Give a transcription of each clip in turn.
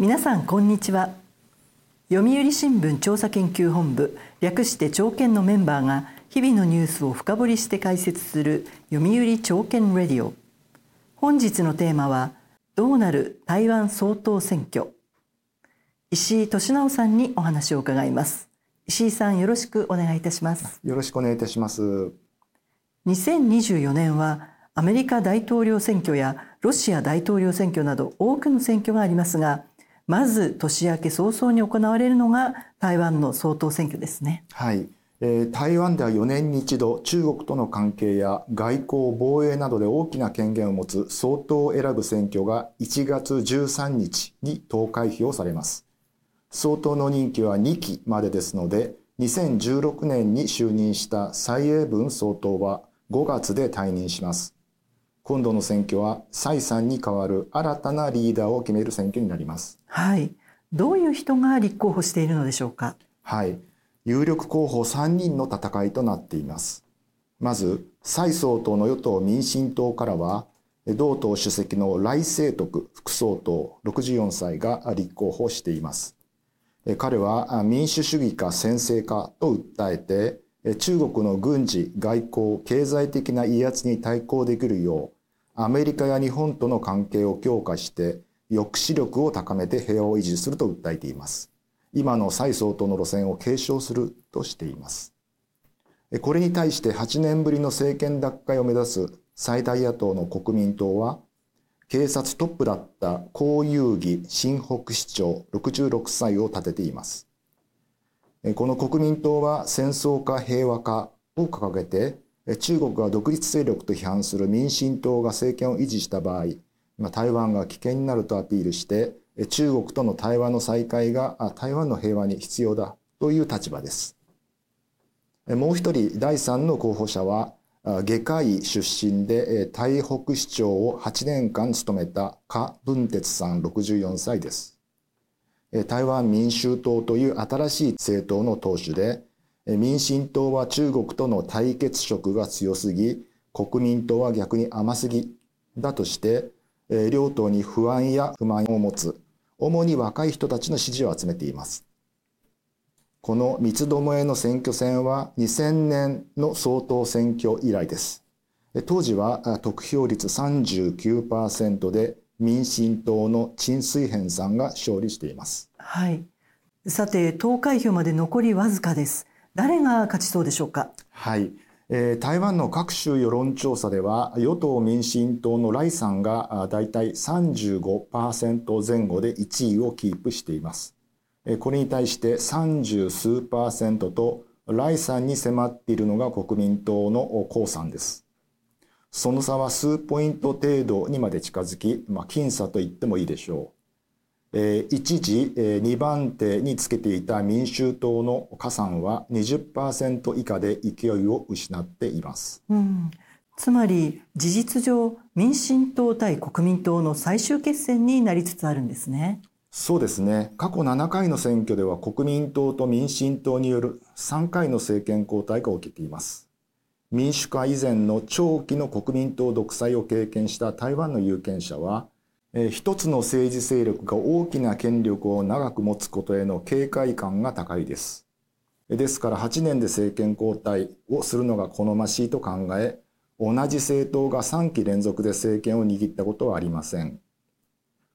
皆さんこんにちは。読売新聞調査研究本部略して朝見のメンバーが日々のニュースを深掘りして解説する読売朝見レディオ。本日のテーマはどうなる台湾総統選挙。石井俊直さんにお話を伺います。石井さんよろしくお願いいたします。よろしくお願いいたします。2024年はアメリカ大統領選挙やロシア大統領選挙など多くの選挙がありますがまず年明け早々に行われるのが台湾の総統選挙ですね。はい。えー、台湾では4年に一度中国との関係や外交防衛などで大きな権限を持つ総統を選ぶ選挙が1月13日に投開票されます。総統の任期は2期までですので2016年に就任した蔡英文総統は5月で退任します。今度の選挙は蔡さんに代わる新たなリーダーを決める選挙になります。はい。どういう人が立候補しているのでしょうか？はい。有力候補3人の戦いとなっています。まず、蔡総統の与党民進党からは、同党主席の来清徳副総統64歳が立候補しています。彼は民主主義か専制かと訴えて、中国の軍事、外交、経済的な威圧に対抗できるよう、アメリカや日本との関係を強化して抑止力を高めて平和を維持すると訴えています。今の蔡総統の路線を継承するとしています。これに対して8年ぶりの政権奪回を目指す最大野党の国民党は、警察トップだった江遊義新北市長66歳を立てています。この国民党は戦争か平和かを掲げて中国が独立勢力と批判する民進党が政権を維持した場合、台湾が危険になるとアピールして、中国との対話の再開が台湾の平和に必要だという立場です。もう一人、第三の候補者は、外科医出身で台北市長を8年間務めた柯文哲さん64歳です。台湾民衆党という新しい政党の党首で、民進党は中国との対決色が強すぎ、国民党は逆に甘すぎだとして、両党に不安や不満を持つ、主に若い人たちの支持を集めています。この三つどもえの選挙戦は2000年の総統選挙以来です。当時は得票率39%で民進党の陳水扁さんが勝利しています。はい。さて、投開票まで残りわずかです。誰が勝ちそうでしょうか？はい。えー、台湾の各種世論調査では与党民進党の頼さんがだいたい35%前後で1位をキープしています。えー、これに対して30数パーセントと頼さんに迫っているのが国民党の江さんです。その差は数ポイント程度にまで近づき、まあ、僅差と言ってもいいでしょう。一時、えー、2番手につけていた民衆党の加算は20%以下で勢いを失っています、うん、つまり事実上民進党対国民党の最終決戦になりつつあるんですね。そうですね。過去7回の選挙では国民党と民進党による3回の政権交代が起きています。民主化以前の長期の国民党独裁を経験した台湾の有権者は一つの政治勢力が大きな権力を長く持つことへの警戒感が高いです。ですから8年で政権交代をするのが好ましいと考え、同じ政党が3期連続で政権を握ったことはありません。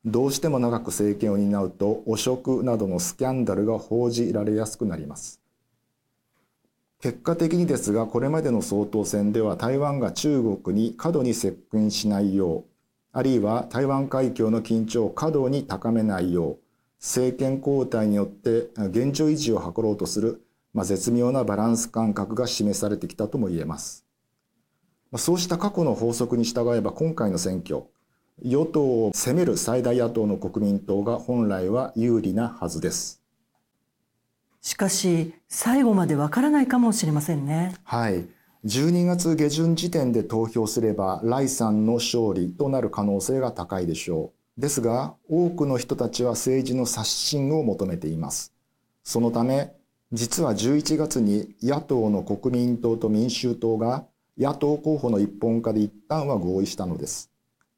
どうしても長く政権を担うと汚職などのスキャンダルが報じられやすくなります。結果的にですが、これまでの総統選では台湾が中国に過度に接近しないよう、あるいは台湾海峡の緊張を過度に高めないよう、政権交代によって現状維持を図ろうとする、まあ、絶妙なバランス感覚が示されてきたとも言えます。そうした過去の法則に従えば今回の選挙、与党を攻める最大野党の国民党が本来は有利なはずです。しかし、最後までわからないかもしれませんね。はい。12月下旬時点で投票すれば、ライさんの勝利となる可能性が高いでしょう。ですが、多くの人たちは政治の刷新を求めています。そのため、実は11月に野党の国民党と民衆党が野党候補の一本化で一旦は合意したのです。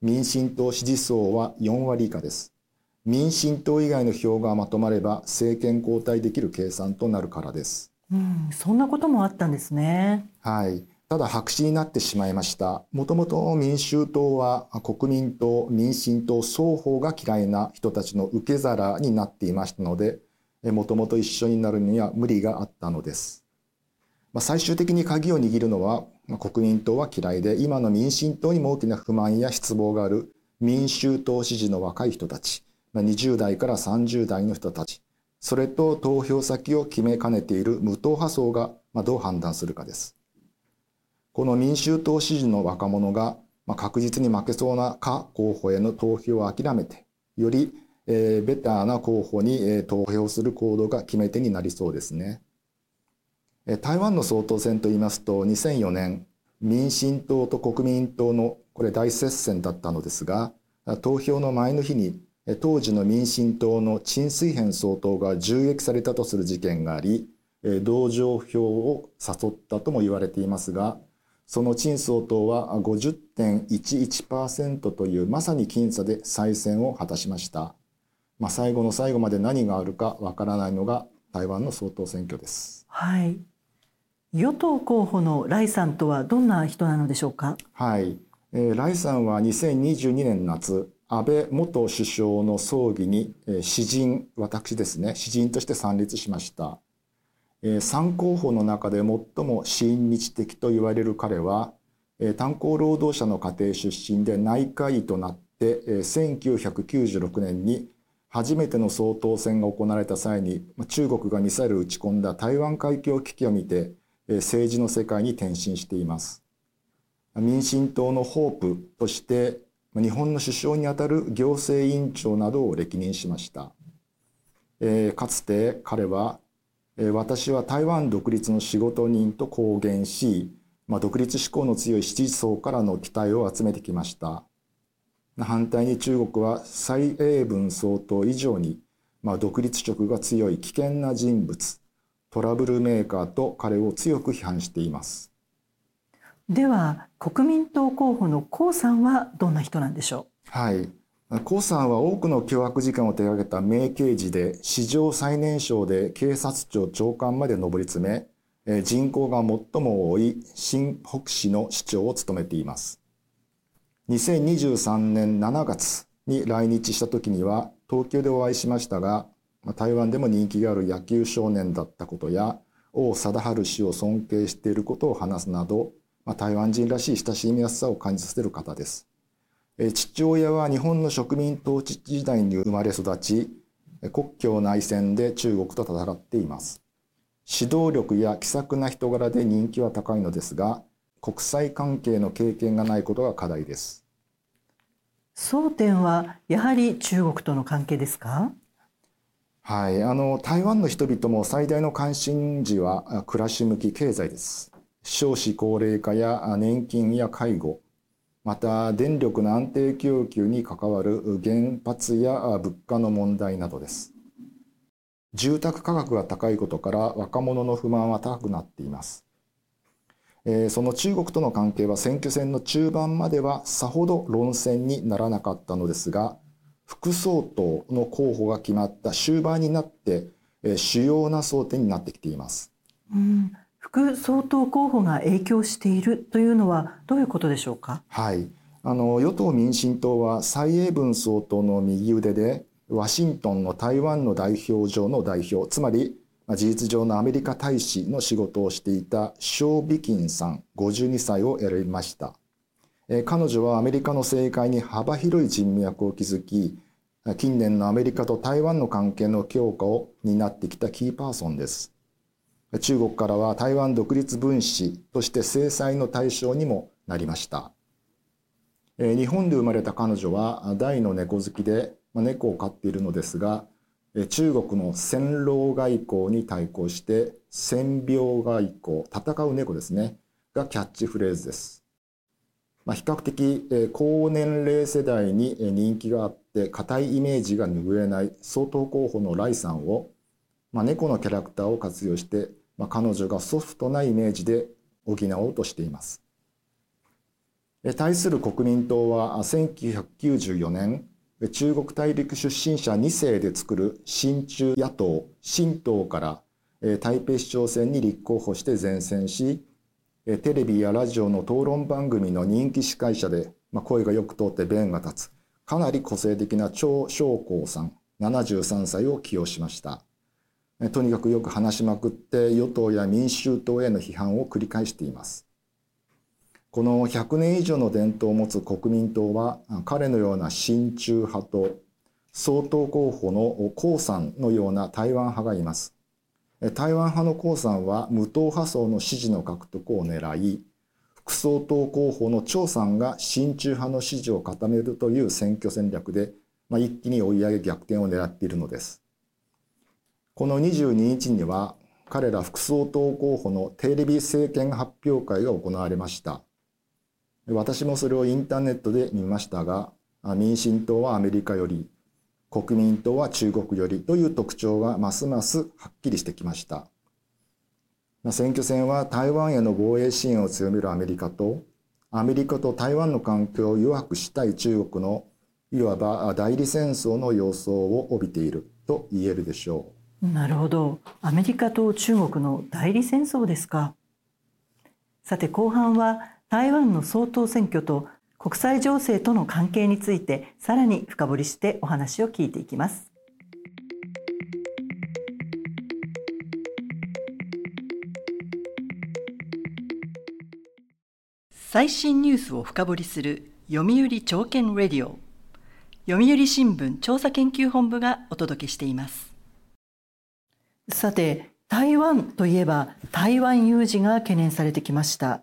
民進党支持層は4割以下です。民進党以外の票がまとまれば政権交代できる計算となるからです。そんなこともあったんですね。はい。ただ白紙になってしまいました。もともと民衆党は国民党、民進党双方が嫌いな人たちの受け皿になっていましたので、もともと一緒になるには無理があったのです。まあ、最終的に鍵を握るのは、まあ、国民党は嫌いで、今の民進党にも大きな不満や失望がある民衆党支持の若い人たち、まあ、20代から30代の人たち、それと投票先を決めかねている無党派層がどう判断するかです。この民衆党支持の若者が、まあ、確実に負けそうなか候補への投票を諦めて、より、えー、ベターな候補に、えー、投票する行動が決め手になりそうですね。えー、台湾の総統選といいますと、2004年、民進党と国民党のこれ大接戦だったのですが、投票の前の日に当時の民進党の陳水扁総統が銃撃されたとする事件があり、同情票を誘ったとも言われていますが、その陳総統は50.11%というまさに僅差で再選を果たしました。まあ、最後の最後まで何があるかわからないのが台湾の総統選挙です。はい。与党候補のライさんとはどんな人なのでしょうか？はい。えー、ライさんは2022年夏、安倍元首相の葬儀に、え、詩人、私ですね、詩人として参列しました。え3候補の中で最も親日的と言われる彼はえ炭鉱労働者の家庭出身で内科医となってえ1996年に初めての総統選が行われた際に中国がミサイルを撃ち込んだ台湾海峡危機を見て政治の世界に転身しています民進党のホープとして日本の首相にあたる行政委員長などを歴任しましたかつて彼は私は台湾独立の仕事人と公言し、まあ、独立志向の強い支持層からの期待を集めてきました。反対に中国は蔡英文総統以上に、まあ、独立色が強い危険な人物、トラブルメーカーと彼を強く批判しています。では国民党候補の江さんはどんな人なんでしょう？はい。江さんは多くの凶悪事件を手掛けた名刑事で、史上最年少で警察庁長官まで上り詰め、人口が最も多い新北市の市長を務めています。2023年7月に来日した時には東京でお会いしましたが、台湾でも人気がある野球少年だったことや、王貞治氏を尊敬していることを話すなど、台湾人らしい親しみやすさを感じさせる方です。父親は日本の植民統治時代に生まれ育ち、国境内戦で中国と戦っています。指導力や気さくな人柄で人気は高いのですが、国際関係の経験がないことが課題です。争点はやはり中国との関係ですか？はい、あの台湾の人々も最大の関心事は暮らし向き経済です。少子高齢化や年金や介護、また電力の安定供給に関わる原発や物価の問題などです。住宅価格が高いことから若者の不満は高くなっています。その中国との関係は選挙戦の中盤まではさほど論戦にならなかったのですが、副総統の候補が決まった終盤になって主要な争点になってきています。うん副総統候補が影響しているというのはどういうことでしょうか？はい、あの与党民進党は蔡英文総統の右腕でワシントンの台湾の代表上の代表つまり事実上のアメリカ大使の仕事をしていたショー・ビキンさん52歳を選びました。彼女はアメリカの政界に幅広い人脈を築き近年のアメリカと台湾の関係の強化を担ってきたキーパーソンです。中国からは台湾独立分子として制裁の対象にもなりました。日本で生まれた彼女は大の猫好きで猫を飼っているのですが、中国の戦狼外交に対抗して戦病外交、戦う猫ですね、がキャッチフレーズです。まあ、比較的高年齢世代に人気があって硬いイメージが拭えない総統候補のライさんを、まあ、猫のキャラクターを活用してまあ、彼女がソフトなイメージで補おうとしています。対する国民党は1994年中国大陸出身者2世で作る親中野党新党から台北市長選に立候補して善戦しテレビやラジオの討論番組の人気司会者で、まあ、声がよく通って弁が立つかなり個性的な張昌光さん73歳を起用しましたとにかくよく話しまくって与党や民衆党への批判を繰り返しています。この100年以上の伝統を持つ国民党は彼のような親中派と総統候補の江さんのような台湾派がいます。台湾派の江さんは無党派層の支持の獲得を狙い副総統候補の張さんが親中派の支持を固めるという選挙戦略で、まあ、一気に追い上げ逆転を狙っているのです。この22日には彼ら副総統候補のテレビ政見発表会が行われました。私もそれをインターネットで見ましたが民進党はアメリカより国民党は中国よりという特徴がますますはっきりしてきました。選挙戦は台湾への防衛支援を強めるアメリカとアメリカと台湾の関係を弱くしたい中国のいわば代理戦争の様相を帯びていると言えるでしょう。なるほど。アメリカと中国の代理戦争ですか。さて後半は台湾の総統選挙と国際情勢との関係についてさらに深掘りしてお話を聞いていきます。最新ニュースを深掘りする読売朝券レディオ。読売新聞調査研究本部がお届けしています。さて台湾といえば台湾有事が懸念されてきました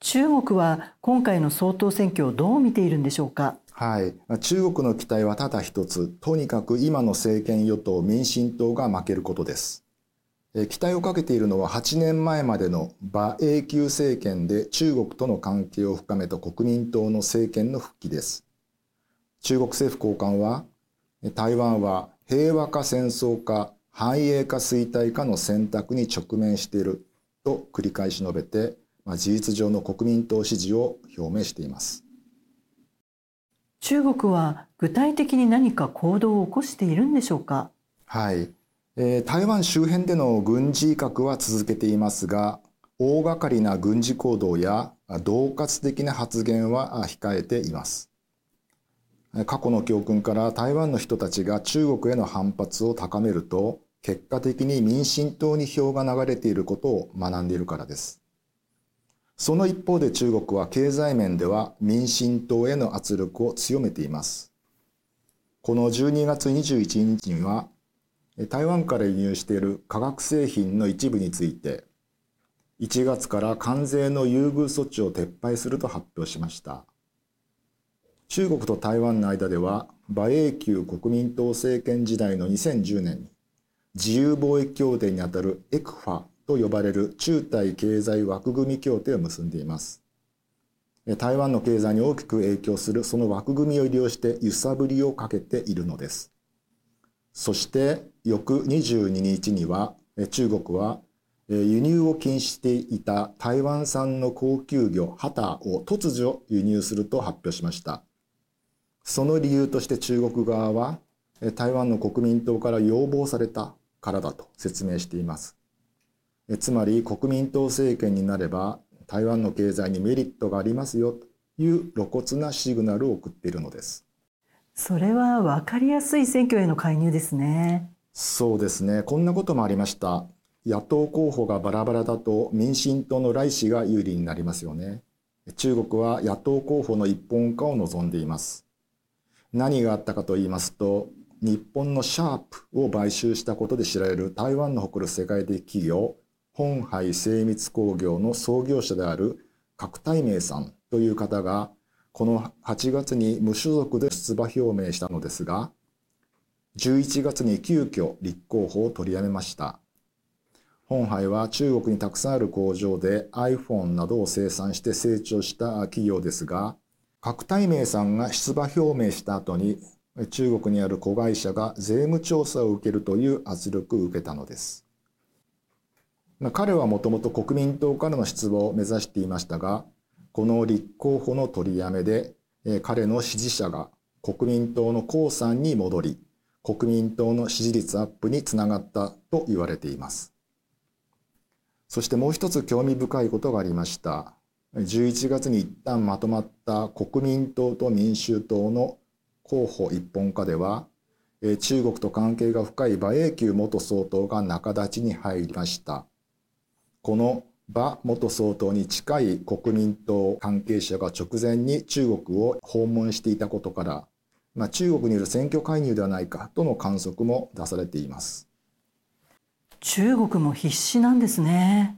中国は今回の総統選挙をどう見ているんでしょうか？はい、中国の期待はただ一つ、とにかく今の政権与党民進党が負けることです。期待をかけているのは8年前までの馬英九政権で中国との関係を深めた国民党の政権の復帰です。中国政府高官は、台湾は平和か戦争か繁栄か衰退かの選択に直面していると繰り返し述べて、まあ、事実上の国民党支持を表明しています。中国は具体的に何か行動を起こしているんでしょうか？はい、えー、台湾周辺での軍事威嚇は続けていますが大掛かりな軍事行動や恫喝的な発言は控えています。過去の教訓から台湾の人たちが中国への反発を高めると結果的に民進党に票が流れていることを学んでいるからですその一方で中国は経済面では民進党への圧力を強めています。この12月21日には台湾から輸入している化学製品の一部について1月から関税の優遇措置を撤廃すると発表しました。中国と台湾の間では馬英九国民党政権時代の2010年に自由貿易協定にあたるエクファと呼ばれる中台経済枠組み協定を結んでいます。台湾の経済に大きく影響するその枠組みを利用して揺さぶりをかけているのです。そして翌22日には中国は輸入を禁止していた台湾産の高級魚ハタを突如輸入すると発表しました。その理由として中国側は台湾の国民党から要望されたからだと説明しています。つまり国民党政権になれば台湾の経済にメリットがありますよという露骨なシグナルを送っているのです。それは分かりやすい選挙への介入ですね。そうですね。こんなこともありました。野党候補がバラバラだと民進党の来氏が有利になりますよね。中国は野党候補の一本化を望んでいます。何があったかと言いますと、日本のシャープを買収したことで知られる台湾の誇る世界的企業本杯精密工業の創業者である角大明さんという方がこの8月に無所属で出馬表明したのですが11月に急遽立候補を取りやめました。本杯は中国にたくさんある工場で iPhone などを生産して成長した企業ですが角大明さんが出馬表明した後に中国にある子会社が税務調査を受けるという圧力を受けたのです彼はもともと国民党からの出馬を目指していましたが、この立候補の取りやめで、彼の支持者が国民党の江さんに戻り、国民党の支持率アップにつながったと言われています。そしてもう一つ興味深いことがありました。11月に一旦まとまった国民党と民衆党の候補一本化では、中国と関係が深い馬英九元総統が仲立ちに入りました。この馬元総統に近い国民党関係者が直前に中国を訪問していたことから、まあ、中国による選挙介入ではないかとの観測も出されています。中国も必死なんですね。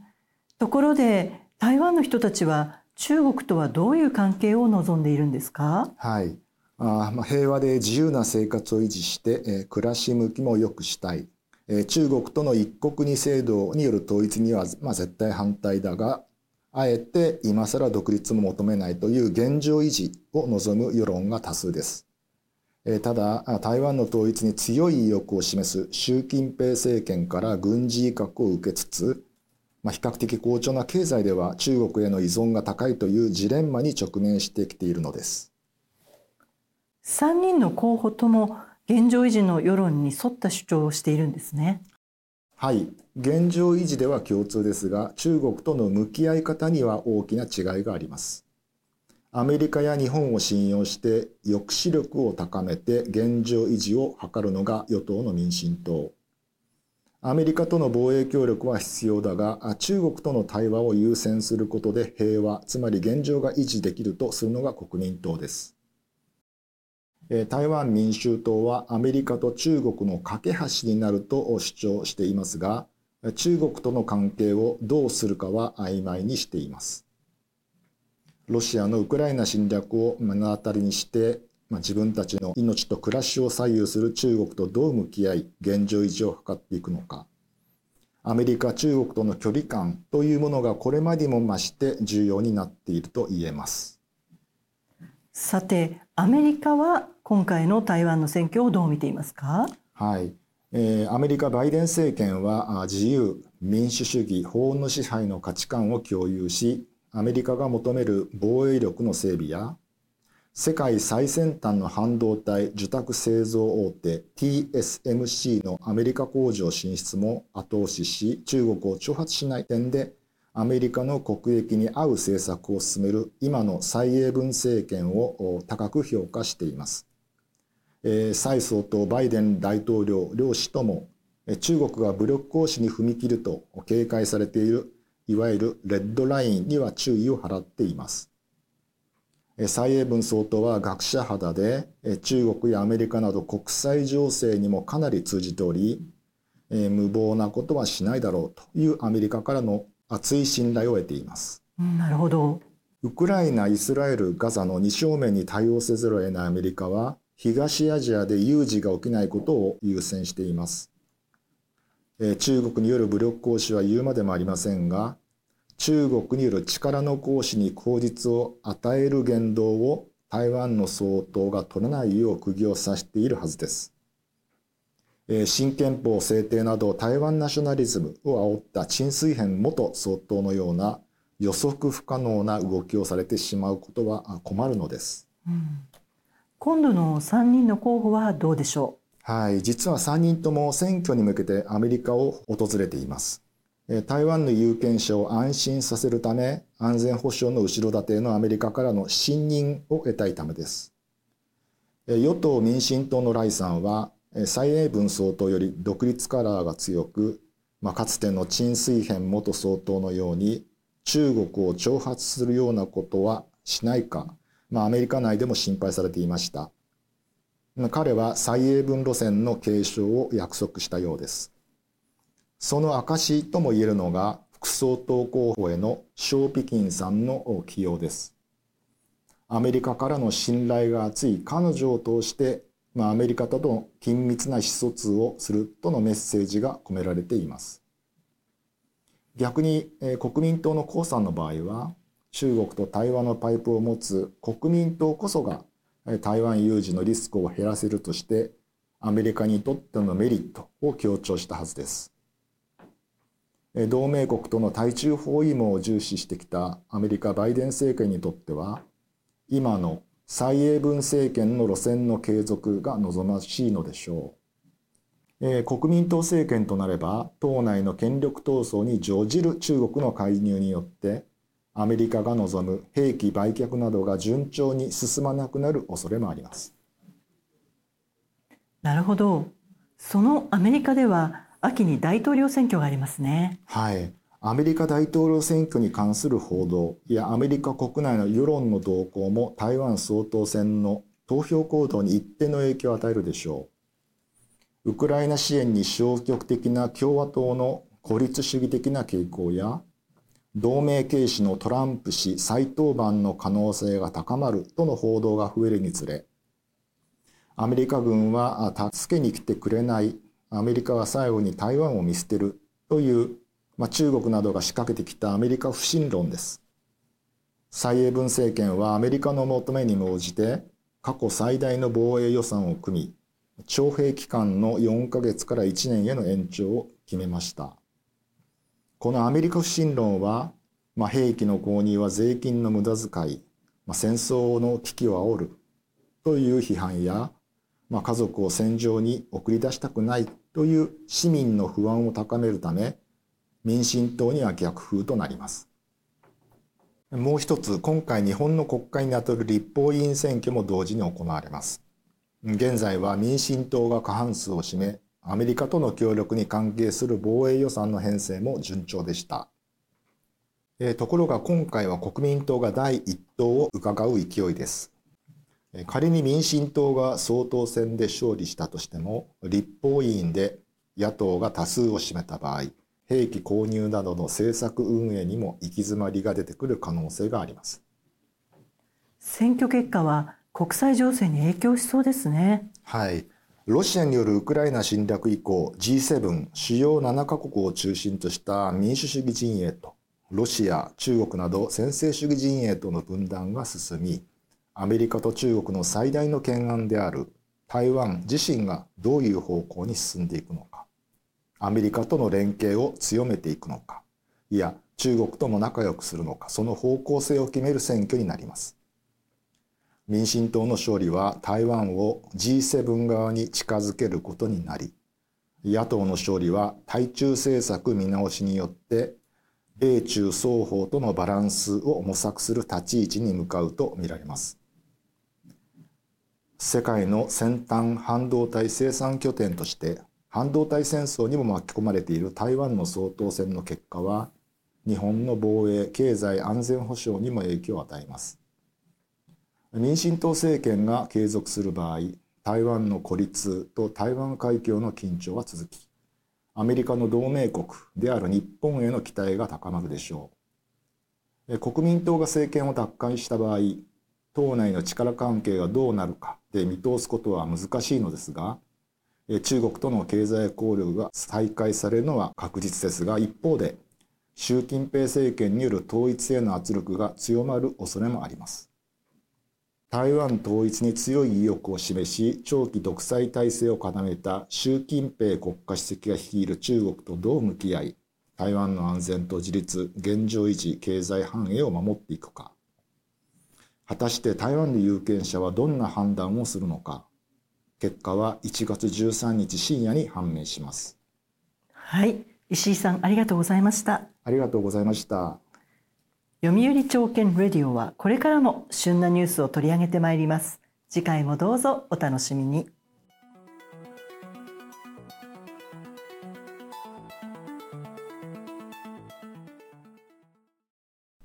ところで台湾の人たちは中国とはどういう関係を望んでいるんですか？はい。あま、平和で自由な生活を維持して、えー、暮らし向きも良くしたい。えー、中国との一国二制度による統一には、まあ、絶対反対だが、あえて今更独立も求めないという現状維持を望む世論が多数です。えー、ただ、台湾の統一に強い意欲を示す習近平政権から軍事威嚇を受けつつ、まあ、比較的好調な経済では中国への依存が高いというジレンマに直面してきているのです。3人の候補とも現状維持の世論に沿った主張をしているんですね。はい。現状維持では共通ですが、中国との向き合い方には大きな違いがあります。アメリカや日本を信用して抑止力を高めて現状維持を図るのが与党の民進党。アメリカとの防衛協力は必要だが、中国との対話を優先することで平和、つまり現状が維持できるとするのが国民党です。台湾民衆党はアメリカと中国の架け橋になると主張していますが、中国との関係をどうするかは曖昧にしています。ロシアのウクライナ侵略を目の当たりにして、自分たちの命と暮らしを左右する中国とどう向き合い、現状維持を図っていくのか。アメリカ、中国との距離感というものがこれまでも増して重要になっていると言えます。さて、アメリカは今回の台湾の選挙をどう見ていますか？はい、えー、アメリカバイデン政権は自由民主主義法の支配の価値観を共有しアメリカが求める防衛力の整備や世界最先端の半導体受託製造大手 TSMC のアメリカ工場進出も後押しし中国を挑発しない点でアメリカの国益に合う政策を進める今の蔡英文政権を高く評価しています。えー、蔡総統バイデン大統領両氏とも中国が武力行使に踏み切ると警戒されているいわゆるレッドラインには注意を払っています。蔡英文総統は学者肌で中国やアメリカなど国際情勢にもかなり通じており無謀なことはしないだろうというアメリカからの厚い信頼を得ています。なるほど。ウクライナ、イスラエル、ガザの2正面に対応せざるを得ないアメリカは東アジアで有事が起きないことを優先しています。中国による武力行使は言うまでもありませんが、中国による力の行使に口実を与える言動を台湾の総統が取らないよう釘を刺しているはずです。新憲法制定など台湾ナショナリズムを煽った陳水扁元総統のような予測不可能な動きをされてしまうことは困るのです。うん今度の3人の候補はどうでしょう？はい、実は3人とも選挙に向けてアメリカを訪れています。台湾の有権者を安心させるため、安全保障の後ろ盾のアメリカからの信任を得たいためです。与党民進党のライさんは、蔡英文総統より独立カラーが強く、まあ、かつての陳水扁元総統のように中国を挑発するようなことはしないかまあ、アメリカ内でも心配されていました。彼は蔡英文路線の継承を約束したようです。その証とも言えるのが副総統候補へのショー・ピキンさんの起用です。アメリカからの信頼が厚い彼女を通して、まあ、アメリカとの緊密な意思疎通をするとのメッセージが込められています。逆に、えー、国民党の江さんの場合は中国と対話のパイプを持つ国民党こそが台湾有事のリスクを減らせるとしてアメリカにとってのメリットを強調したはずです。同盟国との対中包囲網を重視してきたアメリカバイデン政権にとっては今の蔡英文政権の路線の継続が望ましいのでしょう。えー、国民党政権となれば党内の権力闘争に乗じる中国の介入によってアメリカが望む兵器売却などが順調に進まなくなる恐れもあります。なるほど。そのアメリカでは秋に大統領選挙がありますね。はい。アメリカ大統領選挙に関する報道やアメリカ国内の世論の動向も台湾総統選の投票行動に一定の影響を与えるでしょう。ウクライナ支援に消極的な共和党の孤立主義的な傾向や同盟軽視のトランプ氏再登板の可能性が高まるとの報道が増えるにつれアメリカ軍は助けに来てくれないアメリカは最後に台湾を見捨てるというまあ、中国などが仕掛けてきたアメリカ不信論です。蔡英文政権はアメリカの求めに応じて過去最大の防衛予算を組み、徴兵期間の4ヶ月から1年への延長を決めました。このアメリカ不信論は、まあ、兵器の購入は税金の無駄遣い、まあ、戦争の危機を煽るという批判や、まあ、家族を戦場に送り出したくないという市民の不安を高めるため民進党には逆風となります。もう一つ、今回日本の国会にあたる立法委員選挙も同時に行われます。現在は民進党が過半数を占め、アメリカとの協力に関係する防衛予算の編成も順調でした。えところが今回は国民党が第一党を伺う勢いです。仮に民進党が総統選で勝利したとしても、立法委員で野党が多数を占めた場合、兵器購入などの政策運営にも行き詰まりが出てくる可能性があります選挙結果は国際情勢に影響しそうですねはいロシアによるウクライナ侵略以降 G7 主要7カ国を中心とした民主主義陣営とロシア中国など専制主義陣営との分断が進みアメリカと中国の最大の懸案である台湾自身がどういう方向に進んでいくのかアメリカとの連携を強めていくのかいや中国とも仲良くするのかその方向性を決める選挙になります。民進党の勝利は台湾を G7 側に近づけることになり野党の勝利は対中政策見直しによって米中双方とのバランスを模索する立ち位置に向かうとみられます。世界の先端半導体生産拠点として半導体戦争にも巻き込まれている台湾の総統選の結果は日本の防衛経済安全保障にも影響を与えます。民進党政権が継続する場合台湾の孤立と台湾海峡の緊張は続きアメリカの同盟国である日本への期待が高まるでしょう。国民党が政権を奪還した場合党内の力関係がどうなるかで見通すことは難しいのですが中国との経済交流が再開されるのは確実ですが一方で習近平政権による統一への圧力が強まる恐れもあります。台湾統一に強い意欲を示し長期独裁体制を固めた習近平国家主席が率いる中国とどう向き合い台湾の安全と自立現状維持経済繁栄を守っていくか。果たして台湾の有権者はどんな判断をするのか。結果は1月13日深夜に判明します。はい。石井さんありがとうございました。ありがとうございました読売朝券レディオはこれからも旬なニュースを取り上げてまいります。次回もどうぞお楽しみに。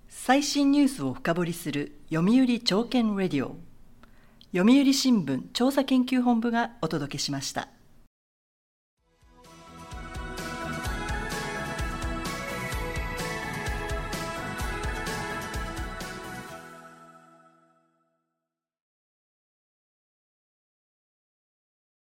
最新ニュースを深掘りする読売朝券レディオ。読売新聞調査研究本部がお届けしました。